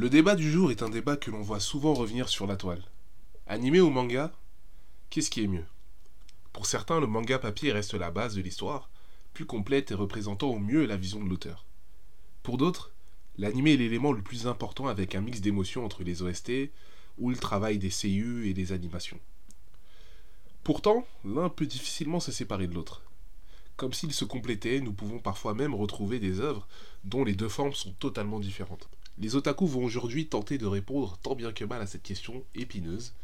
Le débat du jour est un débat que l'on voit souvent revenir sur la toile. Animé ou manga Qu'est-ce qui est mieux? Pour certains, le manga papier reste la base de l'histoire, plus complète et représentant au mieux la vision de l'auteur. Pour d'autres, l'animé est l'élément le plus important avec un mix d'émotions entre les OST ou le travail des CU et des animations. Pourtant, l'un peut difficilement se séparer de l'autre. Comme s'ils se complétaient, nous pouvons parfois même retrouver des œuvres dont les deux formes sont totalement différentes. Les otaku vont aujourd'hui tenter de répondre tant bien que mal à cette question épineuse.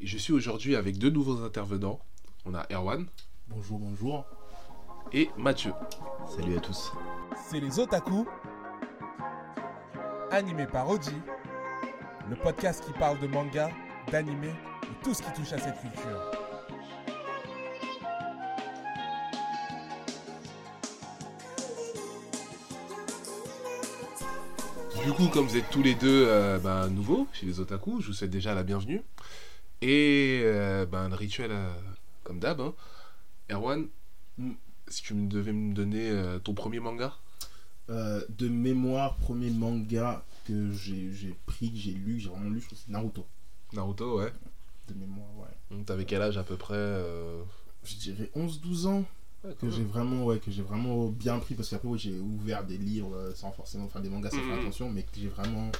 Et je suis aujourd'hui avec deux nouveaux intervenants. On a Erwan. Bonjour, bonjour. Et Mathieu. Salut à tous. C'est les otaku, animé par Oji, le podcast qui parle de manga, d'animé et tout ce qui touche à cette culture. Du coup, comme vous êtes tous les deux euh, ben, nouveaux chez les otaku, je vous souhaite déjà la bienvenue. Et euh, ben, le rituel, euh, comme d'hab. hein. Erwan, si tu me devais me donner ton premier manga? De mémoire, premier manga que j'ai pris, que j'ai lu, que j'ai vraiment lu, je crois que c'est Naruto. Naruto, ouais. De mémoire, ouais. Donc, T'avais quel âge à peu près Je dirais 11-12 ans que j'ai vraiment, ouais, que j'ai vraiment bien pris parce qu'après, ouais, j'ai ouvert des livres euh, sans forcément faire des mangas sans faire attention, mais que j'ai vraiment.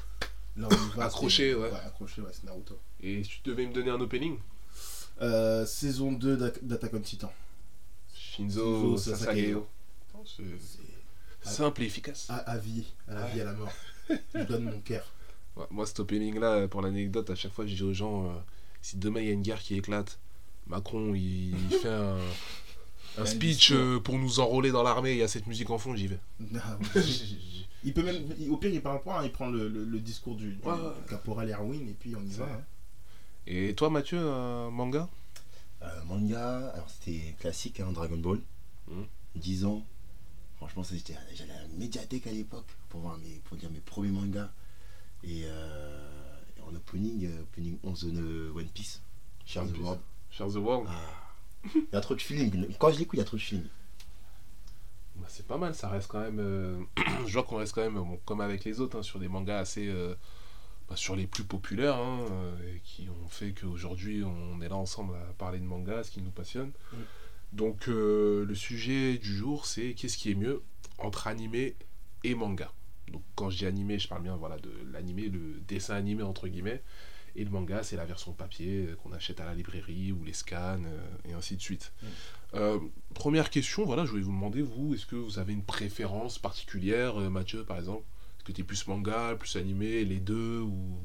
Là, on va, Accroché, ouais. Ouais, accroché, ouais, c'est Naruto. Et tu devais me donner un opening? Euh, saison 2 d'Ac- d'Attack on Titan. Shinzo Shinzo Sasageo. C'est simple et efficace. à, à vie, à la Ouais. vie, à la mort. Je donne mon cœur. Ouais, moi, cet opening-là, pour l'anecdote, à chaque fois, je dis aux gens euh, si demain il y a une guerre qui éclate, Macron il, il fait un, un speech euh, pour nous enrôler dans l'armée, il y a cette musique en fond, j'y vais. Ah, il peut même, au pire, il parle pas, hein, il prend le, le- le discours du, du Ouais, ouais. caporal Erwin et puis on y va. hein. Et toi, Mathieu, un manga? Euh, manga, alors c'était classique, hein, Dragon Ball. Mhm. 10 ans. Franchement, j'allais à la médiathèque à l'époque pour, voir mes, pour dire mes premiers mangas. Et euh, en opening, euh, opening 11 de One Piece. Share the. World. Share the World Ah. Il y a trop de feeling. Quand je l'écoute, il y a trop de feeling. Bah, C'est pas mal, ça reste quand même. euh, je vois qu'on reste quand même, bon, comme avec les autres, hein, sur des mangas assez. euh, bah, sur les plus populaires, hein, euh, et qui ont fait qu'aujourd'hui on est là ensemble à parler de manga, ce qui nous passionne. Mm. Donc euh, le sujet du jour, c'est qu'est-ce qui est mieux entre animé et manga. Donc quand je dis animé, je parle bien voilà, de l'animé, le dessin animé entre guillemets. Et le manga, c'est la version papier euh, qu'on achète à la librairie ou les scans euh, et ainsi de suite. Mm. Euh, première question, voilà, je voulais vous demander, vous, est-ce que vous avez une préférence particulière, euh, Mathieu par exemple? Est-ce que tu es plus manga, plus animé, les deux ou...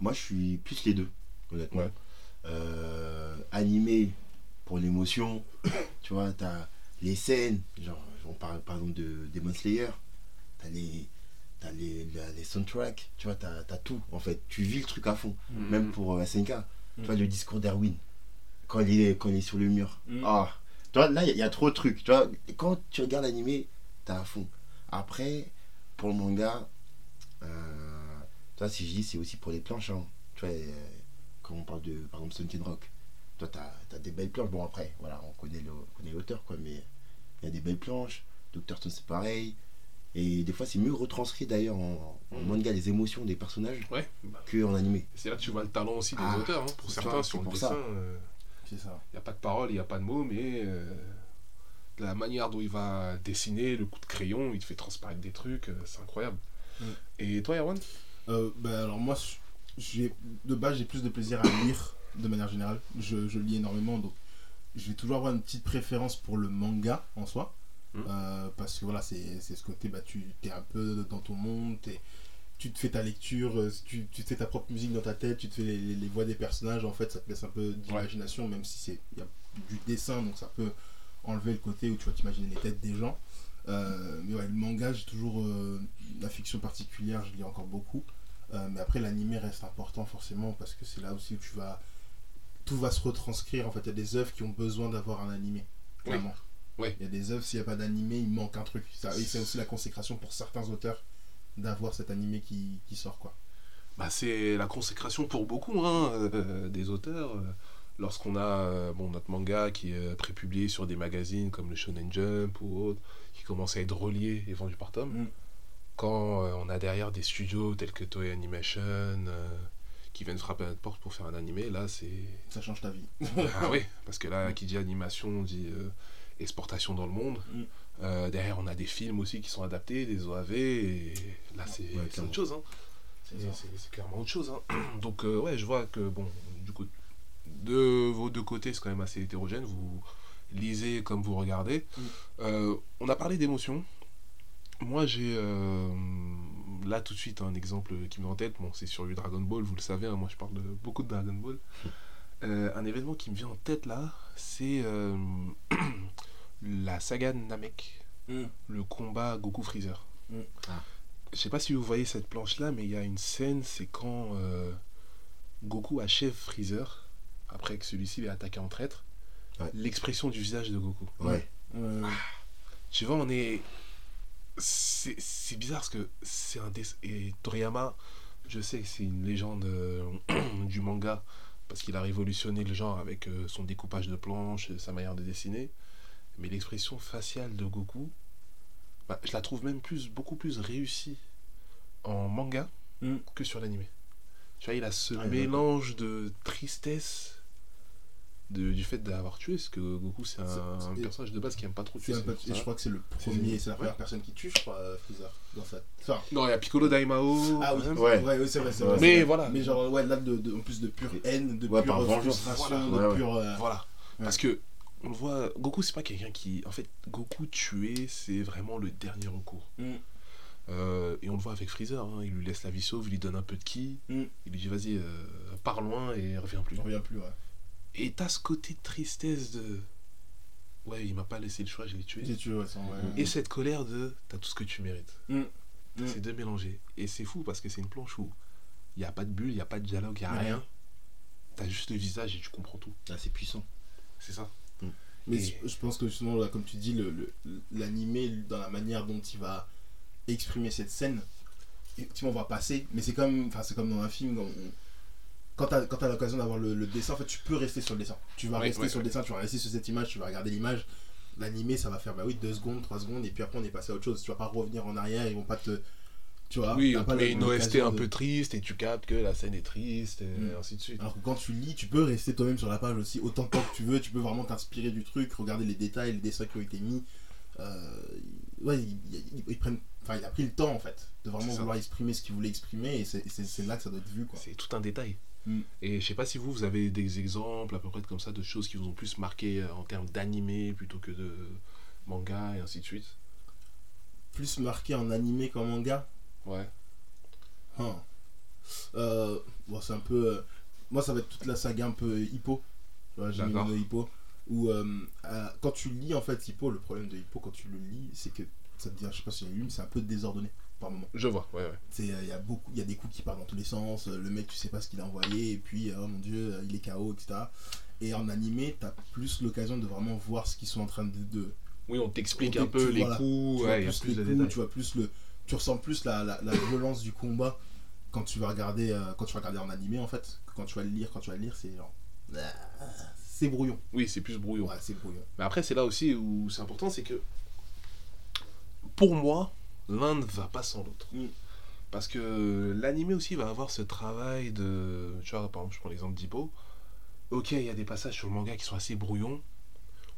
Moi, je suis plus les deux, honnêtement. Ouais. Euh, animé pour l'émotion, tu vois, t'as les scènes, genre, on parle par exemple de Demon Slayer, t'as les, t'as les, les soundtracks, tu vois, t'as as tout, en fait. Tu vis le truc à fond, Mm. même pour euh, SNK. Tu vois, Mm. le discours d'Erwin, quand, il est- quand il est sur le mur. Mm. Ah, tu vois, là, il y, a- il y a trop de trucs, tu vois. Quand tu regardes l'animé, t'es à fond. Après, pour le manga, euh, tu vois, si je dis, c'est aussi pour les planches, hein. Tu vois, euh, quand on parle de, par exemple, Sunken Rock, toi, t'as as des belles planches. Bon, après, voilà, on connaît l'auteur, quoi, mais il y a des belles planches. Doctor Stone, c'est pareil. Et des fois, c'est mieux retranscrit d'ailleurs en, en Mhm. manga les émotions des personnages Ouais, bah, que en animé. c'est là que tu vois le talent aussi des Ah, auteurs. hein. Pour certains, sur le pour ça. dessin, il C'est ça. n'y a pas de parole, il n'y a pas de mots, mais euh, la manière dont il va dessiner, le coup de crayon, il te fait transparaître des trucs, euh, c'est incroyable. Mm. Et toi, Erwan? Euh, ben, alors moi, j'ai de base, j'ai plus de plaisir à lire de manière générale. Je, je lis énormément, donc je vais toujours avoir une petite préférence pour le manga en soi. Mhm. Euh, parce que voilà, c'est ce côté, bah, tu es un peu dans ton monde, t'es- tu te fais ta lecture, euh, tu, tu te fais ta propre musique dans ta tête, tu te fais les, les- les voix des personnages, en fait, ça te laisse un peu d'imagination, même si c'est il y a du dessin, donc ça peut enlever le côté où tu vas t'imaginer les têtes des gens. Euh, mais ouais, le manga, j'ai toujours euh, la fiction particulière, je lis encore beaucoup. Mais après, l'animé reste important forcément parce que c'est là aussi où tu vas. Tout va se retranscrire. En fait, il y a des œuvres qui ont besoin d'avoir un animé. Clairement. Oui. Il y a des œuvres, s'il n'y a pas d'animé, il manque un truc. Ça, et c'est aussi la consécration pour certains auteurs d'avoir cet animé qui, qui sort. quoi. bah, C'est la consécration pour beaucoup hein, euh, des auteurs. Lorsqu'on a euh, bon, notre manga qui est euh, prépublié sur des magazines comme le Shonen Jump ou autre, qui commence à être relié et vendu par tome, Mm. quand euh, on a derrière des studios tels que Toei Animation qui viennent frapper à notre porte pour faire un animé, là c'est. Ça change ta vie. ah oui, parce que là, qui dit animation dit exportation dans le monde. Mm. Euh, derrière, on a des films aussi qui sont adaptés, des OAV, et là c'est Ouais, autre chose. Hein. C'est clairement autre chose. hein. Donc, euh, ouais, je vois que, bon, du coup, de vos deux côtés, c'est quand même assez hétérogène. Vous lisez comme vous regardez. Mm. Euh, on a parlé d'émotion. Moi, j'ai là tout de suite un exemple qui me vient en tête. Bon, c'est sur du Dragon Ball, vous le savez. hein, moi, je parle de beaucoup de Dragon Ball. Euh, un événement qui me vient en tête là, c'est euh, la saga de Namek, Mm. le combat Goku Freezer. Mm. Ah. Je sais pas si vous voyez cette planche là, mais il y a une scène, c'est quand euh, Goku achève Freezer après que celui-ci l'ait attaqué en traître. Ouais. L'expression du visage de Goku. Ouais. Euh, Tu vois, on est. C'est c'est bizarre parce que c'est un. dess- Et Toriyama, je sais que c'est une légende euh, du manga parce qu'il a révolutionné le genre avec euh, son découpage de planches, sa manière de dessiner. Mais l'expression faciale de Goku, bah, je la trouve même plus, beaucoup plus réussie en manga Mm. que sur l'animé. Tu vois, il a ce Ah, mélange de tristesse. De, du fait d'avoir tué, parce que Goku c'est un, personnage de base qui aime pas trop tuer. et ça. je crois que c'est le premier, c'est la première ouais. personne qui tue, je crois, euh, Freezer. Dans. Enfin, Non, il y a Piccolo Daimao. ah oui. Ouais. c'est vrai, c'est vrai. Mais vrai. voilà. Mais genre, ouais, là, de, de- en plus de pure haine, de Ouais, pure frustration, Voilà. de Ouais, pure. euh, Voilà. Parce que on le voit, Goku c'est pas quelqu'un qui. En fait, Goku tuer, c'est vraiment le dernier recours. Mm. Euh, et on le voit avec Freezer, hein, il lui laisse la vie sauve, il lui donne un peu de ki, Mm. il lui dit vas-y, euh, pars loin et reviens plus. Reviens plus, ouais. Et t'as ce côté de tristesse de. Ouais, il m'a pas laissé le choix, je l'ai tué. Ouais. Et cette colère de t'as tout ce que tu mérites. Mm. Mm. C'est deux mélangés. Et c'est fou parce que c'est une planche où il n'y a pas de bulle, il n'y a pas de dialogue, il n'y a rien. T'as juste le visage et tu comprends tout. Ah, c'est puissant. C'est ça. Mais Et- je- je pense que justement, là, comme tu dis, le- le- l'animé, dans la manière dont il va exprimer cette scène, effectivement, on va passer, mais c'est comme, enfin, c'est comme dans un film, on- quand tu as, l'occasion d'avoir le, le dessin, en fait, tu peux rester sur le dessin. Tu vas rester ouais, sur le dessin, tu vas rester sur cette image, tu vas regarder l'image. L'animé, ça va faire, bah oui, 2 secondes, 3 secondes, et puis après, on est passé à autre chose. Tu vas pas revenir en arrière, ils vont pas te. Tu vois, oui, on te met une OST un de- peu triste et tu captes que la scène est triste et Mm. ainsi de suite. Alors que quand tu lis, tu peux rester toi-même sur la page aussi autant de temps que tu veux. Tu peux vraiment t'inspirer du truc, regarder les détails, les dessins qui ont été mis. Euh, ouais, ils, ils- ils prennent, enfin, il a pris le temps en fait de vraiment vouloir exprimer ce qu'il voulait exprimer et c'est- là que ça doit être vu. C'est tout un détail. Mm. Et je sais pas si vous, vous avez des exemples à peu près comme ça de choses qui vous ont plus marqué euh, en termes d'animé plutôt que de manga et ainsi de suite. Plus marqué en animé qu'en manga. Ouais. Hein. Euh, bon, c'est un peu. euh, moi, ça va être toute la saga un peu Hippo. J'ai mis Hippo. Où euh, euh, quand tu lis en fait Hippo, le problème de Hippo quand tu le lis, c'est que ça te dit, je sais pas si tu lu, mais c'est un peu désordonné par moment. Je vois, ouais, ouais. Il y a beaucoup, y a des coups qui partent dans tous les sens. euh, Le mec, tu sais pas ce qu'il a envoyé, et puis, euh, oh mon dieu, euh, il est KO, etc. Et en animé, t'as plus l'occasion de vraiment voir ce qu'ils sont en train de. de Oui, on t'explique un peu les voilà. coups, tu vois ouais, plus plus les de coups, tu vois plus le, tu ressens plus la, la, la violence du combat quand tu vas regarder, euh, quand tu vas regarder en animé en fait. Quand tu vas le lire, quand tu vas le lire, c'est genre, ah, c'est brouillon. Oui, c'est plus brouillon. Ouais, c'est brouillon. Mais après, c'est là aussi où c'est important, c'est que pour moi, l'un ne va pas sans l'autre. Mm. Parce que l'animé aussi va avoir ce travail de. Tu vois, par exemple, je prends l'exemple d'Hippo. Ok, il y a des passages sur le manga qui sont assez brouillons.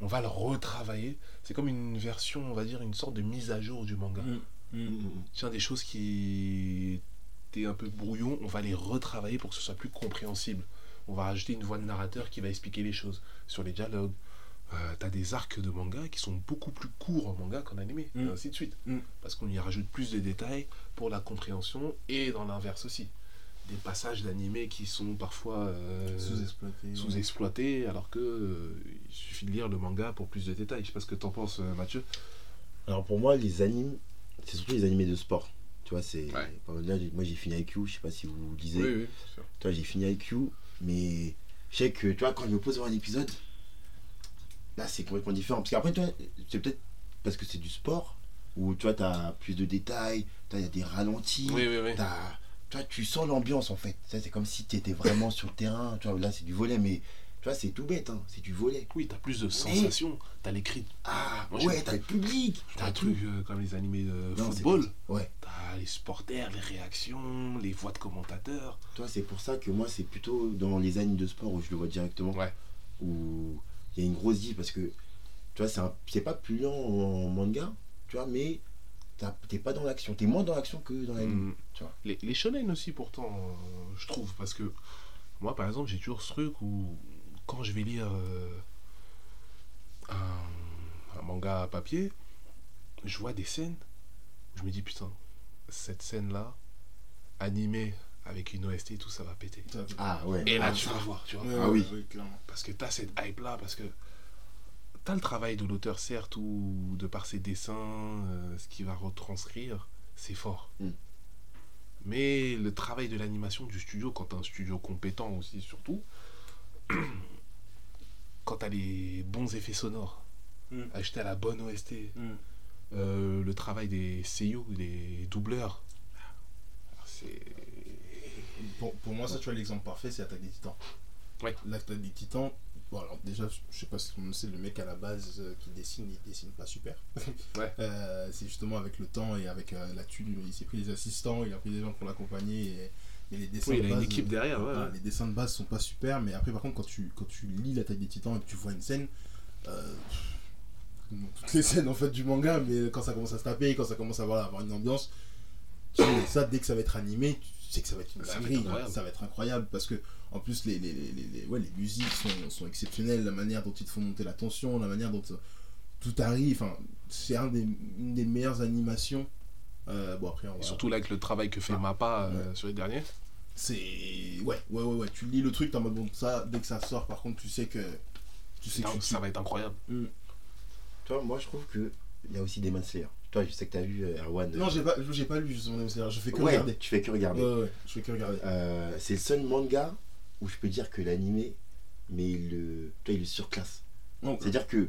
On va le retravailler. C'est comme une version, on va dire, une sorte de mise à jour du manga. Mm. Tiens, des choses qui étaient un peu brouillons, on va les retravailler pour que ce soit plus compréhensible. On va rajouter une voix de narrateur qui va expliquer les choses sur les dialogues. Euh, T'as des arcs de manga qui sont beaucoup plus courts en manga qu'en animé, Mm. et ainsi de suite. Mm. Parce qu'on y rajoute plus de détails pour la compréhension et dans l'inverse aussi. Des passages d'animé qui sont parfois euh, Sous-exploité. sous-exploités, alors que euh, il suffit de lire le manga pour plus de détails. Je sais pas ce que t'en penses, euh, Mathieu. Alors pour moi, les animes, c'est surtout les animés de sport. Tu vois, c'est. Ouais. Là, moi j'ai fini IQ, je sais pas si vous lisez. oui, c'est sûr. Tu vois, j'ai fini IQ, mais je sais que, tu vois, quand je me pose devant un épisode, là c'est complètement différent. Parce qu'après, c'est peut-être parce que c'est du sport, où tu vois, t'as plus de détails, il y a des ralentis, Oui, oui, oui. t'as- tu vois, tu sens l'ambiance en fait. C'est comme si tu étais vraiment sur le terrain. Tu vois, là c'est du volet, mais Tu vois, c'est tout bête, hein, c'est du volet. Oui, t'as plus de sensations. T'as l'écrit. Ah, Moi, ouais, t'as le public. T'as un truc euh, comme les animés de football. Ouais. T'as les supporters, les réactions, les voix de commentateurs. Toi, c'est pour ça que moi, c'est plutôt dans les animes de sport où je le vois directement. Ouais. Où il y a une grosse diff parce que, tu vois, c'est un- c'est pas plus lent en manga, tu vois, mais t'es pas dans l'action. T'es moins dans l'action que dans l'anime. Mm. tu vois. Les, les shonen aussi, pourtant, euh, je trouve. Parce que moi, par exemple, j'ai toujours ce truc où, quand je vais lire euh, un, un manga à papier, je vois des scènes où je me dis, putain, cette scène-là, animée avec une OST et tout, ça va péter. Ah ouais. Et là, Ah, tu vas voir, tu vois. Ouais, Ah oui. Parce que t'as cette hype-là, parce que t'as le travail de l'auteur, certes, ou de par ses dessins, euh, ce qu'il va retranscrire, c'est fort. Mm. Mais le travail de l'animation du studio, quand t'as un studio compétent aussi, surtout, quand t'as les bons effets sonores, Mm. acheter à la bonne OST, Mm. euh, le travail des seiyuu, des doubleurs, c'est. Pour, pour moi, ça, tu vois, l'exemple parfait, c'est Attaque des Titans. Ouais. L'Attaque des Titans, bon, alors déjà, je sais pas si monde sait, le mec à la base euh, qui dessine, il dessine pas super. Ouais. Euh, c'est justement avec le temps et avec euh, la thune, il s'est pris des assistants, il a pris des gens pour l'accompagner. Et, et les dessins Oui, il de a une base, équipe derrière, ouais. Les dessins de base sont pas super, mais après, par contre, quand tu, quand tu lis l'Attaque des Titans et que tu vois une scène, euh, toutes les scènes en fait du manga, mais quand ça commence à se taper, quand ça commence à voilà, avoir une ambiance, tu ça, dès que ça va être animé, tu sais que ça va être une Ça va être dinguerie, incroyable. ça va être incroyable parce que en plus les, les, les, les, ouais, les musiques sont, sont exceptionnelles, la manière dont ils te font monter la tension, la manière dont euh, tout arrive, enfin, c'est un des, une des meilleures animations. Euh, bon après on Et va- surtout là, avec le travail que fait Ah, Mappa euh, sur les derniers. c'est ouais ouais ouais ouais tu lis le truc t'es en mode bon ça dès que ça sort par contre tu sais que tu sais que tu- ça va être incroyable. Mm. Tu vois, moi, je trouve que il y a aussi Demon Slayer. Toi, je sais que t'as vu euh, Erwan. non j'ai pas j'ai pas lu justement je fais que ouais, regarder tu fais que regarder. ouais, ouais je fais que regarder Euh, c'est le seul manga où je peux dire que l'animé, mais il le, tu vois, il le surclasse. C'est-à-dire que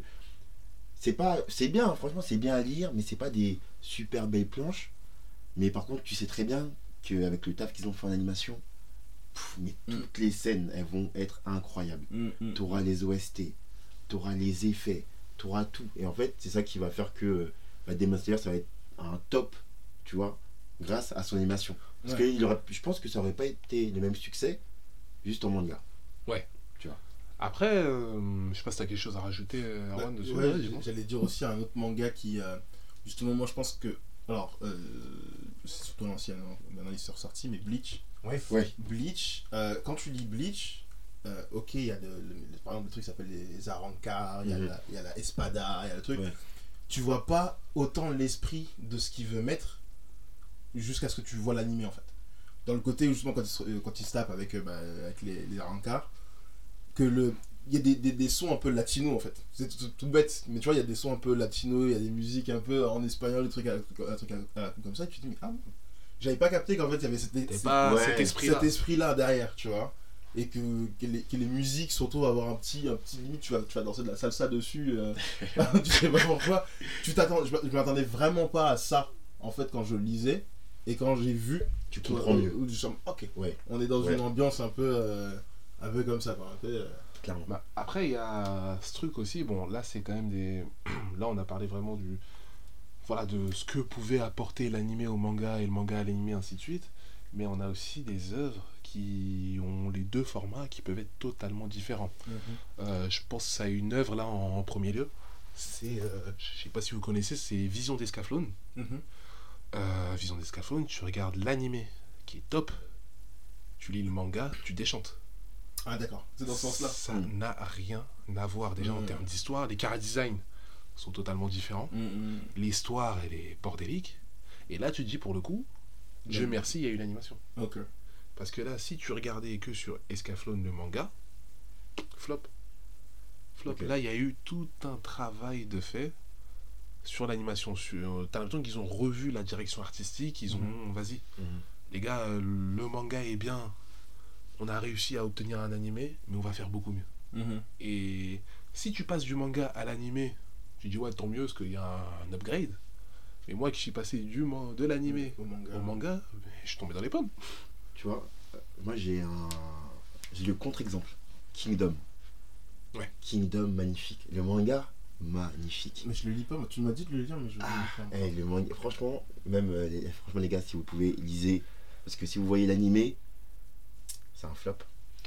c'est pas, c'est bien, franchement, c'est bien à lire, mais c'est pas des super belles planches. Mais par contre, tu sais très bien qu'avec le taf qu'ils ont fait en animation, pff, mais Mm. toutes les scènes, elles vont être incroyables. mm, mm. T'auras les OST, t'auras les effets, t'auras tout. Et en fait, c'est ça qui va faire que bah, Demon Slayer, ça va être un top, tu vois, grâce à son animation. Parce Ouais. que il aurait, je pense que ça aurait pas été le même succès juste en manga. Après, euh, je sais pas si t'as quelque chose à rajouter, euh, Bah, Erwan, dessus. ouais, Ouais, j'allais dire aussi un autre manga qui euh, justement moi je pense que alors euh, c'est surtout l'ancien hein, maintenant il s'est ressorti mais Bleach Ouais. Ouais. Bleach euh, quand tu lis Bleach euh, ok il y a de, le- par exemple le truc qui s'appelle les Arancars il y a Mhm. la- il y a la Espada il y a le truc Ouais. Tu vois pas autant l'esprit de ce qu'il veut mettre jusqu'à ce que tu vois l'animé en fait. Dans le côté justement quand il se, quand il se tape avec, euh, bah, avec les, les Arancars que le il y a des, des, des sons un peu latino en fait. C'est tout, tout- tout bête mais tu vois il y a des sons un peu latino il y a des musiques un peu en espagnol des trucs, un truc comme ça et tu te dis mais ah j'avais pas capté qu'en fait il y avait ouais, cet esprit-là. cet esprit là derrière tu vois et que, que, les, que les musiques surtout avoir un petit un petit limite tu vas tu vas danser de la salsa dessus euh, tu sais pas pourquoi tu t'attends je, je m'attendais vraiment pas à ça en fait quand je lisais et quand j'ai vu Tu tu comprends mieux. où sens, ok Ouais, on est dans Ouais. une ambiance un peu euh, un peu comme ça quoi un peu, euh, clairement. Bah, après, il y a ce truc aussi. Bon, là, c'est quand même des. Là, on a parlé vraiment du. Voilà, de ce que pouvait apporter l'animé au manga et le manga à l'animé, ainsi de suite. Mais on a aussi des œuvres qui ont les deux formats qui peuvent être totalement différents. Euh, je pense à une œuvre là en, en premier lieu. C'est. euh, je sais pas si vous connaissez, c'est Vision d'Escaflowne. Mhm. Euh, Vision d'Escaflowne, tu regardes l'animé qui est top. Tu lis le manga, tu déchantes. ah d'accord c'est dans ce sens là Ça Mm. n'a rien à voir déjà en Mm. termes d'histoire. Les chara design sont totalement différents. Mm, L'histoire, elle est bordélique. Et là, tu te dis pour le coup, Dieu Mm. merci, il y a eu l'animation. ok Parce que là, si tu regardais que sur Escaflowne le manga, flop. Flop. Là, il y a eu tout un travail de fait sur l'animation. Sur... T'as l'impression qu'ils ont revu la direction artistique. Ils ont, Mhm. vas-y, Mhm. les gars, euh, le manga est bien. On a réussi à obtenir un animé, mais on va faire beaucoup mieux. Mhm. Et si tu passes du manga à l'animé, tu dis ouais tant mieux parce qu'il y a un upgrade. Mais moi qui suis passé du de l'animé au manga au manga, je suis tombé dans les pommes. Tu vois, euh, moi j'ai un. J'ai le contre-exemple. Kingdom. Ouais. Kingdom, magnifique. Le manga, magnifique. Mais je le lis pas, moi. tu m'as dit de le lire, mais je le lis pas. Eh, le manga, franchement, même euh, les, franchement les gars, si vous pouvez, lisez. Parce que si vous voyez l'animé, c'est un flop.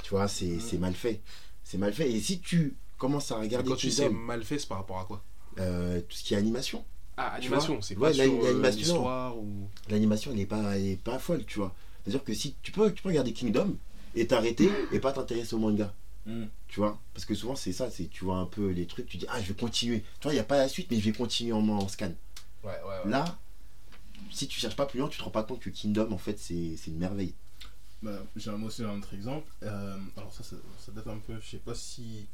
Tu vois, c'est c'est mal fait. C'est mal fait. Et si tu commences à regarder Quand tu sais mal fait, c'est par rapport à quoi? Euh, tout ce qui est animation, Ah, Tu animation, vois c'est Ouais, pas la- sur euh, l'animation, l'histoire ou... l'animation elle est pas, elle est pas folle, tu vois. C'est-à-dire que si tu peux, tu peux regarder Kingdom et t'arrêter et pas t'intéresser au manga. Mm. Tu vois? Parce que souvent c'est ça, c'est tu vois un peu les trucs, tu dis ah je vais continuer. Tu vois, il n'y a pas la suite, mais je vais continuer en, en scan. Ouais, ouais, ouais. Là, si tu cherches pas plus loin, tu te rends pas compte que Kingdom en fait c'est c'est une merveille. Bah, j'ai un- aussi un autre exemple. Euh, alors, ça, ça, ça date un peu. Je sais pas si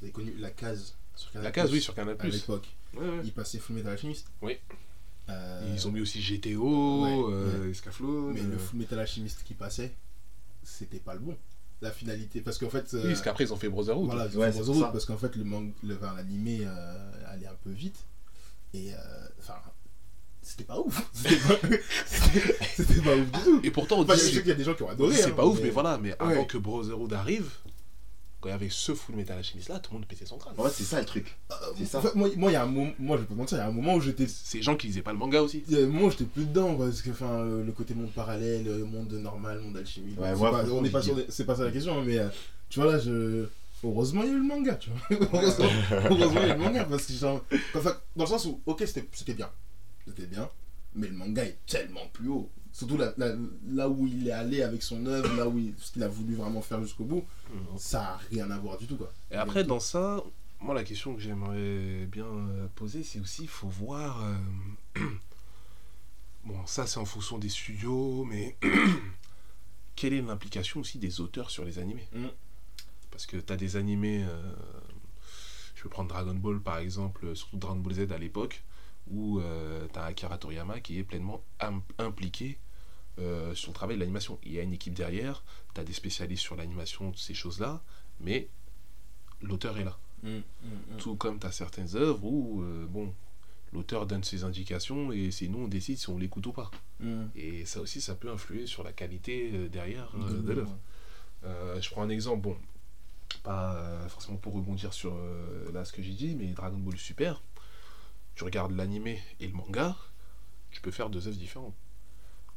vous avez connu La Case sur Canal+. La case, oui, sur Canal+. À l'époque. Ouais, ouais. Il passait Full Metal Alchemist. Oui. Euh, Ils ont mis aussi GTO, ouais, euh, Escaflowne, Mais euh, le Full Metal Alchemist qui passait, c'était pas le bon. La finalité. Parce qu'en fait. euh, Oui, parce qu'après ils ont fait Brotherhood. Voilà, Ouais, ils ont fait c'est Brotherhood, parce qu'en fait, le mang- le- enfin, l'animé euh, allait un peu vite. Et. euh, Enfin. c'était pas ouf. C'était pas, pas ouf du tout. Et pourtant, on Enfin, dit je sais qu'il y a des gens qui ont on adoré. c'est hein, pas ouf, mais voilà. Mais avant Ouais. que Brotherhood arrive, quand il y avait ce Full Metal Alchemist là, tout le monde pétait son crâne. Fait c'est ça le truc. Euh, C'est ça. moi, moi, y a un moment, moi, je pas mentir, il y a un moment où j'étais. C'est les gens qui lisaient pas le manga aussi. Il y a un moment où j'étais plus dedans, parce que enfin, euh, le côté monde parallèle, le monde normal, monde alchimie. Ouais, c'est moi, pas, on n'est pas des- c'est pas ça la question, hein, mais euh, tu vois là, je. Heureusement, il y a eu le manga, tu vois. heureusement, heureusement, il y a eu le manga, parce que genre, enfin, dans le sens où, ok, c'était c'était bien. C'était bien, mais le manga est tellement plus haut. Surtout là, là, là où il est allé avec son œuvre, là où il, ce qu'il a voulu vraiment faire jusqu'au bout, ça a rien à voir du tout, quoi. Et après, dans ça, moi, la question que j'aimerais bien euh, poser, c'est aussi, il faut voir. euh, Bon, ça, c'est en fonction des studios, mais quelle est l'implication aussi des auteurs sur les animés? Mm. Parce que tu as des animés. euh, Je peux prendre Dragon Ball, par exemple, surtout Dragon Ball Z à l'époque, où tu as Akira Toriyama qui est pleinement im- impliqué euh, sur le travail de l'animation. Il y a une équipe derrière, tu as des spécialistes sur l'animation, ces choses-là, mais l'auteur est là. Tout comme tu as certaines œuvres où, euh, bon, l'auteur donne ses indications et c'est nous on décide si on l'écoute ou pas. Mm. Et ça aussi, ça peut influer sur la qualité euh, derrière euh, De l'œuvre. Je prends un exemple, bon, pas forcément pour rebondir sur là ce que j'ai dit, mais Dragon Ball Super, tu regardes l'animé et le manga, tu peux faire deux œuvres différentes.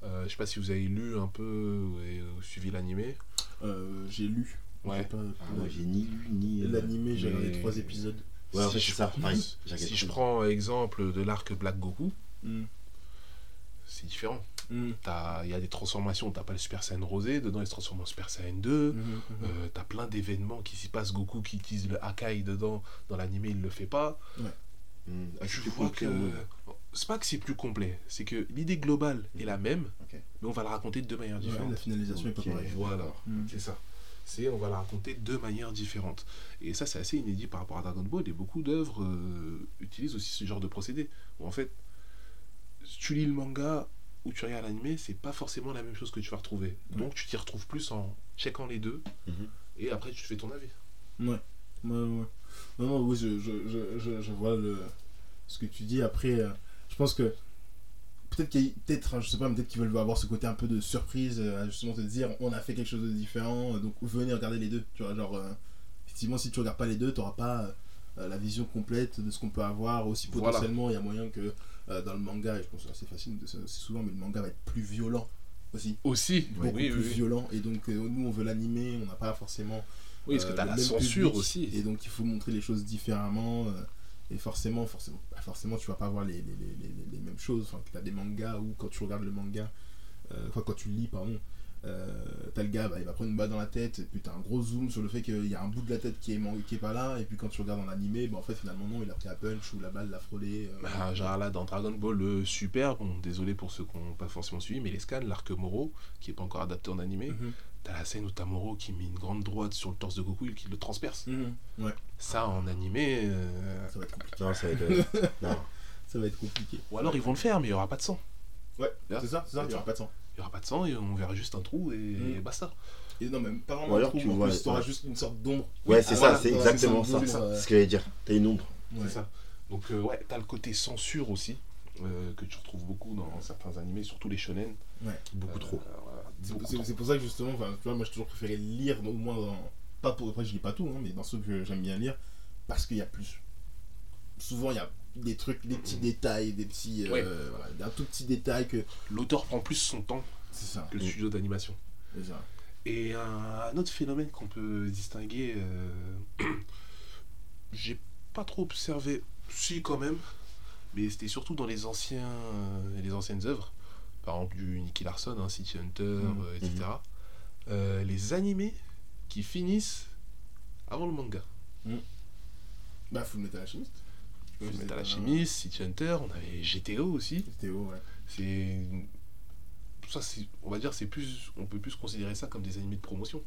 Euh, je sais pas si vous avez lu un peu et euh, suivi l'animé. Euh, j'ai lu. Ouais. J'ai pas- Ah, moi j'ai ni lu ni. euh, L'animé, j'ai mais- regardé trois épisodes. Ouais, en Si fait, je c'est ça. prends- pareil. J'ai Si je prends exemple de l'arc Black Goku, Mm. c'est différent. Mm. T'as- Il y a des transformations, t'as pas le Super Saiyan rosé, dedans il se transforme en Super Saiyan 2. Mhm, mhm. Euh, t'as plein d'événements qui s'y passent. Goku qui utilise le Hakai dedans, dans l'animé il le fait pas. Hmm. Ah, plus vois que. C'est pas que c'est plus complet, c'est que l'idée globale est la même, Ok. mais on va la raconter de deux manières Ouais, différentes. la finalisation est pas Ok. pareille. Voilà, Mm. c'est ça. C'est on va la raconter de deux manières différentes. Et ça, c'est assez inédit par rapport à Dragon Ball. Et beaucoup d'œuvres euh, utilisent aussi ce genre de procédé. Où en fait, si tu lis le manga ou tu regardes l'animé, c'est pas forcément la même chose que tu vas retrouver. Donc tu t'y retrouves plus en checkant les deux. Mhm. Et après, tu te fais ton avis. Ouais. Ouais, ouais. Non, non, oui, je, je, je, je, je vois le, ce que tu dis. Après, euh, je pense que peut-être qu'il y a- peut-être, hein, je sais pas, peut-être qu'ils veulent avoir ce côté un peu de surprise, euh, justement te dire, on a fait quelque chose de différent, euh, donc venez regarder les deux. Tu vois, genre, euh, effectivement, si tu regardes pas les deux, tu n'auras pas euh, la vision complète de ce qu'on peut avoir. Aussi potentiellement, il y a moyen que euh, dans le manga, et je pense que c'est facile, c'est souvent, mais le manga va être plus violent aussi. Aussi, Beaucoup oui, plus oui, violent. Et donc, nous, on veut l'animer, on n'a pas forcément Oui, parce que t'as la censure public, aussi. Et donc il faut montrer les choses différemment. Et forcément, forcément, bah, forcément, tu vas pas avoir les, les, les, les- les mêmes choses. Enfin, tu as des mangas où quand tu regardes le manga, euh, quand tu le lis, pardon, euh, t'as le gars, bah, il va prendre une balle dans la tête, et puis t'as un gros zoom sur le fait qu'il y a un bout de la tête qui est, qui est pas là, et puis quand tu regardes dans l'animé, bah, en fait finalement non, il a pris un punch ou la balle l'a frôlé. euh, Bah, genre là, dans Dragon Ball euh, Super, bon, désolé pour ceux qui n'ont pas forcément suivi, mais les scans, l'arc Moro, qui est pas encore adapté en animé, Mhm, t'as la scène où t'as Moro qui met une grande droite sur le torse de Goku et qui le transperce. mhm. Ouais, Ça, en animé, euh, ça va être compliqué. Non, ça va être. euh, non. Ça va être compliqué. ou alors ils vont le faire, mais il y aura pas de sang. Ouais, Là, c'est ça, c'est ça, il y aura pas de sang. Il y aura pas de sang et on verra juste un trou et, et basta. Et non, même pas Ou vraiment un alors trou, tu en vois, plus, t'auras ouais. juste une sorte d'ombre. Ouais, c'est Ah, ça, voilà, c'est exactement ça. C'est ce que j'allais dire. T'as une ombre. Ouais. C'est ça. Donc euh, ouais, t'as le côté censure aussi, euh, que tu retrouves beaucoup dans certains animés, surtout les shonen. Ouais. Beaucoup Euh, trop. C'est pour ça que justement, tu vois, moi j'ai toujours préféré lire au moins dans, pas pour après je lis pas tout, hein, mais dans ceux que j'aime bien lire, parce qu'il y a plus. Souvent il y a des trucs, des petits détails, des petits, euh, Ouais. voilà, un tout petit détail que L'auteur prend plus son temps ça. que le studio d'animation. c'est ça. Et un, un autre phénomène qu'on peut distinguer, euh, j'ai pas trop observé, si quand même, mais c'était surtout dans les anciens, euh, les anciennes œuvres, par exemple du Nicky Larson, hein, City Hunter, Mhm. euh, etc. Euh, les animés qui finissent avant le manga. Bah Full Metal Alchemist. Full Metal euh, Alchemist, City Hunter, on avait GTO aussi. Théo, ouais. C'est ça, c'est, on va dire, c'est plus, on peut plus considérer ça comme des animés de promotion.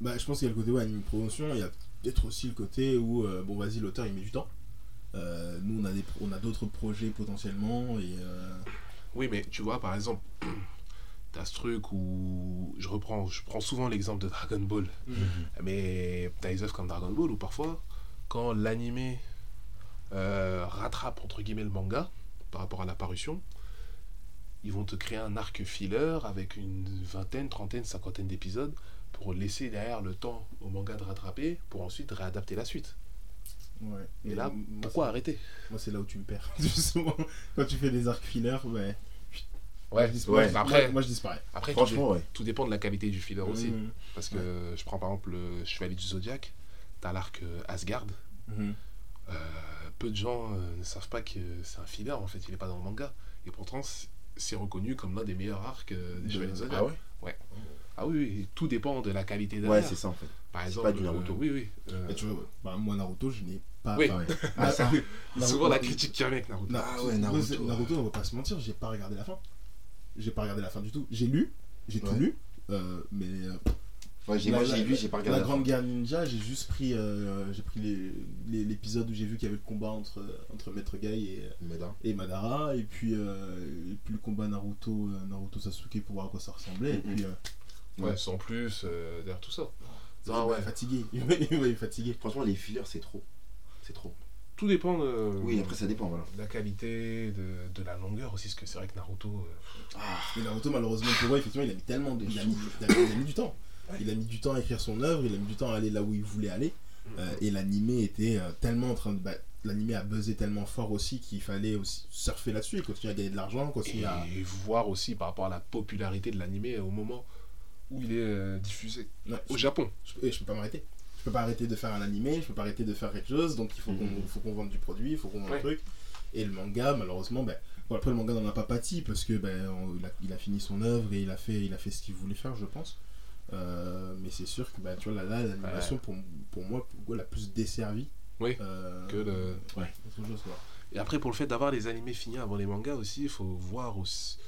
Bah, je pense qu'il y a le côté ouais, anime promotion, il y a peut-être aussi le côté où, euh, bon, vas-y, l'auteur il met du temps. Euh, nous, on a, des on a d'autres projets potentiellement, et euh, Oui, mais tu vois, par exemple, t'as ce truc où je reprends, je prends souvent l'exemple de Dragon Ball, mais t'as des œuvres comme Dragon Ball où parfois, quand l'animé euh, rattrape entre guillemets le manga par rapport à la parution, ils vont te créer un arc filler avec une vingtaine, trentaine, cinquantaine d'épisodes pour laisser derrière le temps au manga de rattraper pour ensuite réadapter la suite. Ouais. Et là, moi, pourquoi arrêter Moi, c'est là où tu me perds, justement. Quand tu fais des arcs fillers, ouais. Ouais, je dis- ouais. moi, Après- moi, moi, je disparais. après tout, Franchement, ouais. tout dépend de la qualité du filler aussi. Mhm. Parce que je prends par exemple le Chevalier du Zodiac, t'as l'arc euh, Asgard. Mhm. Euh, peu de gens euh, ne savent pas que c'est un filler, en fait, il n'est pas dans le manga. Et pourtant, c'est- reconnu comme l'un des meilleurs arcs euh, des De- Chevaliers du Zodiac. Ah ouais? Ah oui, oui, tout dépend de la qualité Ouais, derrière. c'est ça en fait. Par exemple, pas du Naruto. euh, oui, oui. euh, Et tu vois, bah, moi, Naruto, je n'ai pas. Oui. enfin, Ah, ça. Naruto- souvent la critique qui revient avec Naruto. Na- Ah ouais, moi, Naruto. c'est- Naruto, on va pas se mentir, j'ai pas regardé la fin. J'ai pas regardé la fin du tout. J'ai lu, j'ai tout Ouais. lu, euh, mais euh, Ouais, j'ai- La- moi la- j'ai lu, j'ai pas regardé. la la Grande. Guerre Ninja, j'ai juste pris, euh, j'ai pris les- les- l'épisode où j'ai vu qu'il y avait le combat entre, entre Maître Gai et, là, et Madara, et puis, euh, et puis le combat Naruto, Naruto Sasuke pour voir à quoi ça ressemblait, et Mhm. puis euh, Ouais, sans plus, euh, derrière tout ça. Non, m'a ouais. fatigué, il il m'a fatigué. franchement, les fillers, c'est trop. C'est trop. Tout dépend de, Oui, après, ça dépend, voilà. de la qualité, de, de la longueur aussi, parce que c'est vrai que Naruto. euh, Mais Naruto, malheureusement pour moi, effectivement, il a mis tellement de, il a mis, il a- il a mis du temps. Il a mis du temps à écrire son œuvre, il a mis du temps à aller là où il voulait aller. Euh, et l'animé était euh, tellement en train de. Bah, l'animé a buzzé tellement fort aussi qu'il fallait aussi surfer là-dessus et continuer à gagner de l'argent, continuer et à. voir aussi par rapport à la popularité de l'animé au moment où il est euh, diffusé Ouais, au je, Japon. je- et je peux pas m'arrêter. Je peux pas arrêter de faire un animé, je peux pas arrêter de faire quelque chose, donc il faut qu'on faut qu'on vende du produit, il faut qu'on vende Ouais. un truc. Et le manga, malheureusement, ben, bon, après le manga n'en a pas pâti parce que ben, on- il, a, il a fini son œuvre et il a fait, il a fait ce qu'il voulait faire, je pense. Euh, mais c'est sûr que ben, tu vois, là, l'animation, pour, pour moi, pour la plus desservie. Oui, euh, que le- Ouais. Et après, pour le fait d'avoir les animés finis avant les mangas aussi, il faut voir aussi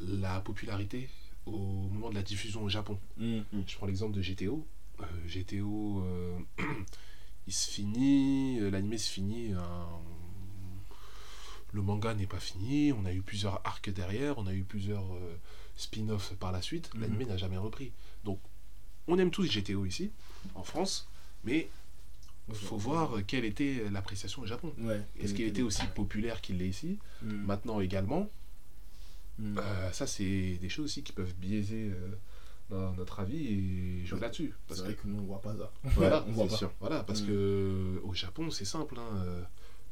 la popularité au moment de la diffusion au Japon. Mm. Je prends l'exemple de GTO. Euh, GTO, euh, il se finit, euh, l'animé se finit, le manga n'est pas fini, on a eu plusieurs arcs derrière, on a eu plusieurs spin-offs par la suite, Mhm. l'animé n'a jamais repris. Donc, on aime tous GTO ici, en France, mais il faut voir quelle était l'appréciation au Japon. Ouais. Est-ce qu'il était aussi populaire qu'il l'est ici Mm. Maintenant également, Mm. euh, ça c'est des choses aussi qui peuvent biaiser euh, no- notre avis et jouer là-dessus. Parce C'est que vrai que nous, on voit pas ça. Voilà, on voit pas. sûr. Voilà, parce Mm. que au Japon, c'est simple. hein, euh,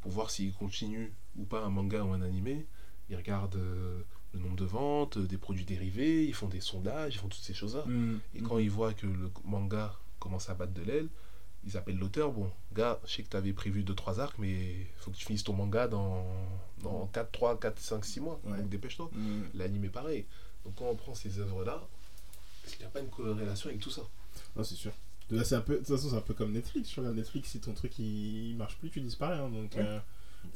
pour voir s'il continue ou pas un manga ou un animé, ils regardent le nombre de ventes, des produits dérivés, ils font des sondages, ils font toutes ces choses-là. Mm. Et quand ils voient que le manga commence à battre de l'aile, ils appellent l'auteur. Bon, gars, je sais que tu avais prévu 2-3 arcs, mais faut que tu finisses ton manga dans, dans 4, 3, 4, 5, 6 mois. Ouais. Donc dépêche-toi. Mm. L'anime est pareil. Donc quand on prend ces œuvres-là, est-ce qu'il n'y a pas une corrélation avec tout ça? Non, c'est sûr. De, là, c'est un peu, de toute façon, c'est un peu comme Netflix. Tu regardes Netflix, si ton truc il marche plus, tu disparais. hein, donc, Ouais. euh,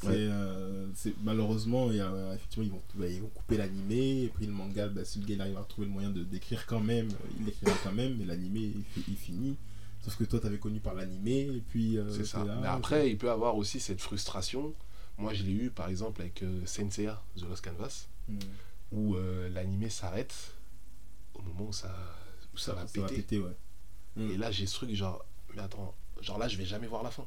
Ouais. euh, malheureusement, il y a, euh, effectivement, ils vont, bah, ils vont couper l'animé. Et puis le manga, bah, si le gars il arrive à trouver le moyen de d'écrire quand même, euh, il l'écrira quand même. Mais l'animé, il finit. Sauf que toi, t'avais connu par l'animé. Et puis. euh, C'est ça. là, Mais après, il peut avoir aussi cette frustration. Moi, je l'ai eu par exemple avec euh, Senseiya, The Lost Canvas, Mm. où euh, l'animé s'arrête au moment où ça, où ça, va ça va péter. péter, ouais. Mm. Et là, j'ai ce truc genre, mais attends, genre là, je vais jamais voir la fin.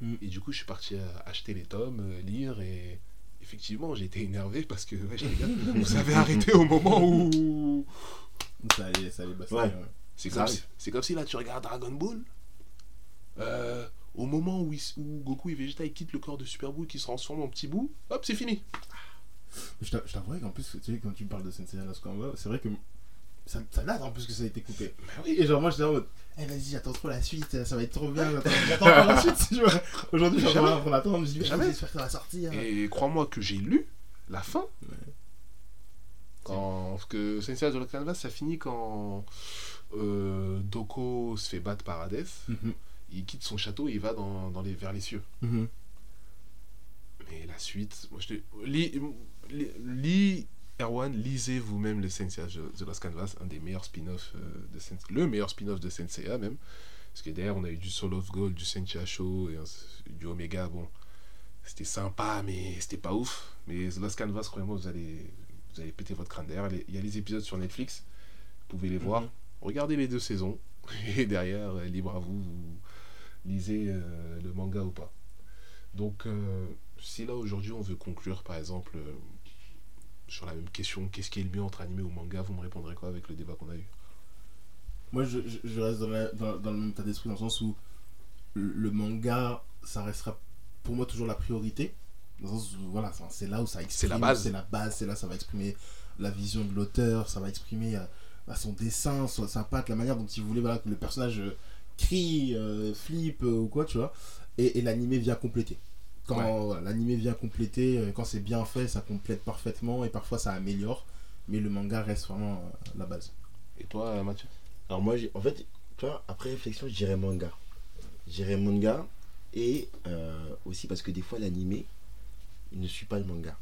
Mm. Et du coup, je suis parti euh, acheter les tomes, euh, lire et. Effectivement, j'ai été énervé parce que, ouais, les gars, vous avez arrêté au moment où. Ça allait, ça allait basculer, Ouais. ouais. C'est Ça comme, si- c'est comme si là tu regardes Dragon Ball. euh, au moment où, il- où Goku et Vegeta ils quittent le corps de Super Buu qui se transforme en petit bout, hop, c'est fini. Je t'a- je t'avouerais qu'en plus, tu sais, quand tu parles de Sensei Canvas, c'est vrai que ça, ça date en plus que ça a été coupé. Mais oui. Et genre, moi, j'étais en mode, eh vas-y, j'attends trop la suite, ça va être trop bien, j'attends j'attends encore la suite. Aujourd'hui, je suis Jamais. en train d'attendre, je me dis, mais Jamais. j'espère que ça va sortir. Et crois-moi que j'ai lu la fin. Quand, parce que Sensei de Canvas, ça finit quand euh, Doko se fait battre par Hades. Mhm, Il quitte son château et il va dans, dans les, vers les cieux. mhm. Mais la suite, moi je te. Lis, Erwan, lisez vous-même le Sensei The Lost Canvas, un des meilleurs spin-offs euh, de Sensei. Le meilleur spin-off de Senseiya même. Parce que derrière, on a eu du Soul of Gold, du Senseiya Show, et du Omega. Bon, c'était sympa, mais c'était pas ouf. Mais The Lost Canvas, croyez-moi, vous allez, vous allez péter votre crâne. Derrière, il y a les épisodes sur Netflix. Vous pouvez les voir. Regardez les deux saisons. Et derrière, euh, libre à vous, vous lisez euh, le manga ou pas. Donc, euh, si là aujourd'hui on veut conclure par exemple euh, sur la même question, qu'est-ce qui est le mieux entre animé ou manga, vous me répondrez quoi avec le débat qu'on a eu? Moi, je, je- reste dans, la- dans- dans le même état d'esprit, dans le sens où le, manga, ça restera pour moi toujours la priorité. Dans le sens où, voilà, c'est- là où ça exprime. C'est la base. C'est la base, c'est là ça va exprimer la vision de l'auteur, ça va exprimer son dessin, son- sa patte, la manière dont il voulait voilà, que le personnage euh, crie, euh, flippe euh, ou quoi, tu vois. Et, et l'animé vient compléter. Quand Ouais. voilà, l'animé vient compléter, quand c'est bien fait, ça complète parfaitement et parfois ça améliore. Mais le manga reste vraiment euh, la base. Et toi, Mathieu? Alors moi, j'ai- en fait, tu vois, après réflexion, je dirais manga. Je dirais manga et euh, aussi parce que des fois l'animé, il ne suit pas le manga.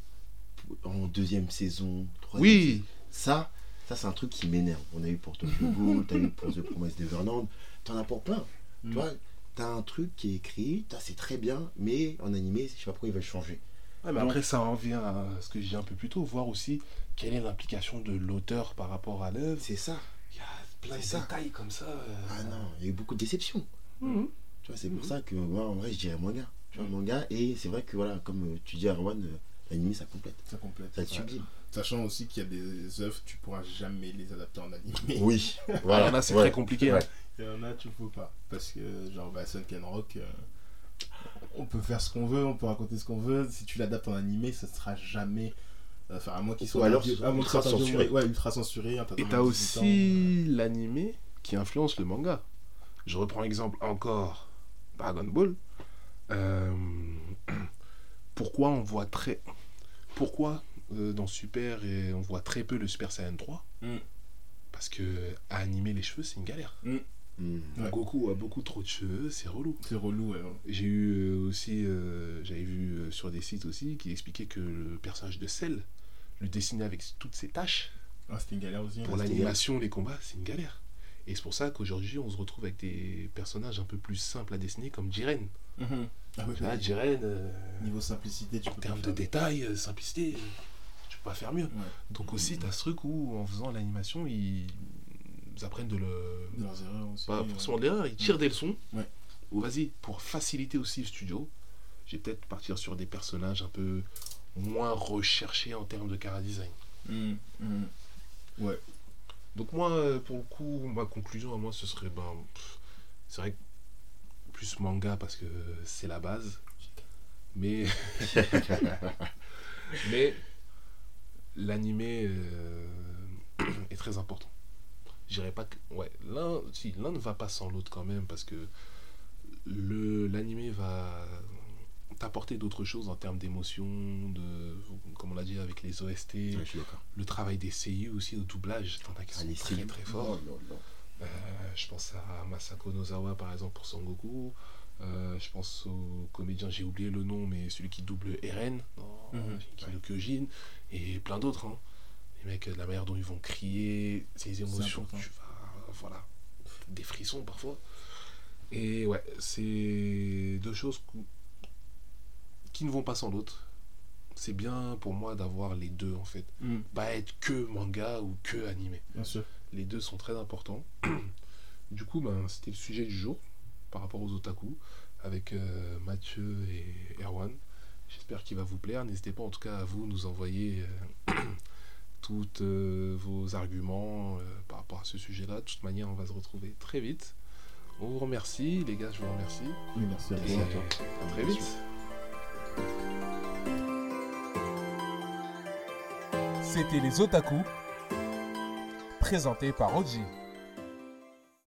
En deuxième saison, troisième saison. Oui Ça, ça c'est un truc qui m'énerve. On a eu pour Tokyo Ghoul, t'as eu pour The Promise Neverland, t'en as pour plein. Mm. Tu vois, t'as un truc qui est écrit, c'est très bien, mais en animé, je sais pas pourquoi ils veulent changer. Ouais, mais Donc- après, ça en vient à ce que j'ai dit un peu plus tôt, voir aussi quelle est l'implication de l'auteur par rapport à l'œuvre. C'est ça. Il y a plein de ça. détails comme ça. euh. Ah non, il y a eu beaucoup de déceptions. Mhm. Tu vois, c'est pour Mhm. ça que moi, en vrai, je dirais manga. Tu vois, manga, et c'est vrai que, voilà, comme euh, tu dis, Arwan, euh, l'anime, ça complète. Ça complète. Ça te Ouais. Sachant aussi qu'il y a des œuvres, tu pourras jamais les adapter en animé. Oui, voilà. il y en a, c'est Ouais. très compliqué. hein. Il y en a, tu peux pas. Parce que, genre, bah, Sunken Rock, euh, on peut faire ce qu'on veut, on peut raconter ce qu'on veut. Si tu l'adaptes en animé, ça sera jamais. euh, Enfin, à moins qu'il soit. alors, ultra au censuré. Ouais, ultra censuré. interdit Et au t'as moins de 18 ans. aussi l'animé qui influence le manga. Je reprends l'exemple encore Dragon Ball. Euh, pourquoi on voit très. Pourquoi euh, dans Super et on voit très peu le Super Saiyan 3 Mm. Parce que à animer les cheveux, c'est une galère. Hmm. Ouais. Goku a beaucoup trop de cheveux, c'est relou. C'est relou, ouais. J'ai eu euh, aussi, euh, j'avais vu euh, sur des sites aussi qui expliquaient que le personnage de Cell, le dessiner avec toutes ses taches, Ah, c'était une galère aussi. pour hein. l'animation, les combats, c'est une galère. Et c'est pour ça qu'aujourd'hui, on se retrouve avec des personnages un peu plus simples à dessiner, comme Jiren. Ah oui, Là, oui. Jiren, euh, Niveau simplicité, tu en peux termes de détails, simplicité, pas faire mieux. Ouais. Donc aussi, tu as ce truc où, en faisant l'animation, ils, apprennent de le... De leurs erreurs aussi. Pas euh. forcément de l'erreur, ils tirent des leçons. Ouais. Ou vas-y, pour faciliter aussi le studio, j'ai peut-être partir sur des personnages un peu moins recherchés en termes de cara design. Mhm, mhm. Ouais. Donc moi, euh, pour le coup, ma conclusion à moi, ce serait, ben, c'est vrai que plus manga parce que c'est la base, mais mais l'animé euh, est très important. Je dirais pas que, ouais, l'un, si ne va pas sans l'autre quand même parce que le l'animé va t'apporter d'autres choses en termes d'émotion, de, comme on l'a dit avec les OST, le travail des CI aussi au doublage, t'en as qui Ah, sont très très forts. Oh. Euh, je pense à Masako Nozawa par exemple pour Sangoku. Euh, je pense au comédien, j'ai oublié le nom, mais celui qui double Eren dans Shingeki no Kyojin et plein d'autres. hein. Les mecs, la manière dont ils vont crier, ces émotions, tu vas, voilà, des frissons parfois. Et ouais, c'est deux choses qui ne vont pas sans l'autre. C'est bien pour moi d'avoir les deux en fait. Mhm, Pas être que manga ou que animé. Bien sûr. Les deux sont très importants. du coup, ben, c'était le sujet du jour par rapport aux otaku avec euh, Mathieu et Erwan. J'espère qu'il va vous plaire. N'hésitez pas en tout cas à vous nous envoyer euh, tous euh, vos arguments euh, par rapport à ce sujet-là. De toute manière, on va se retrouver très vite. On vous remercie, les gars, je vous remercie. Oui, merci à Et toi. à très vite. C'était les Otaku, présentés par Oji.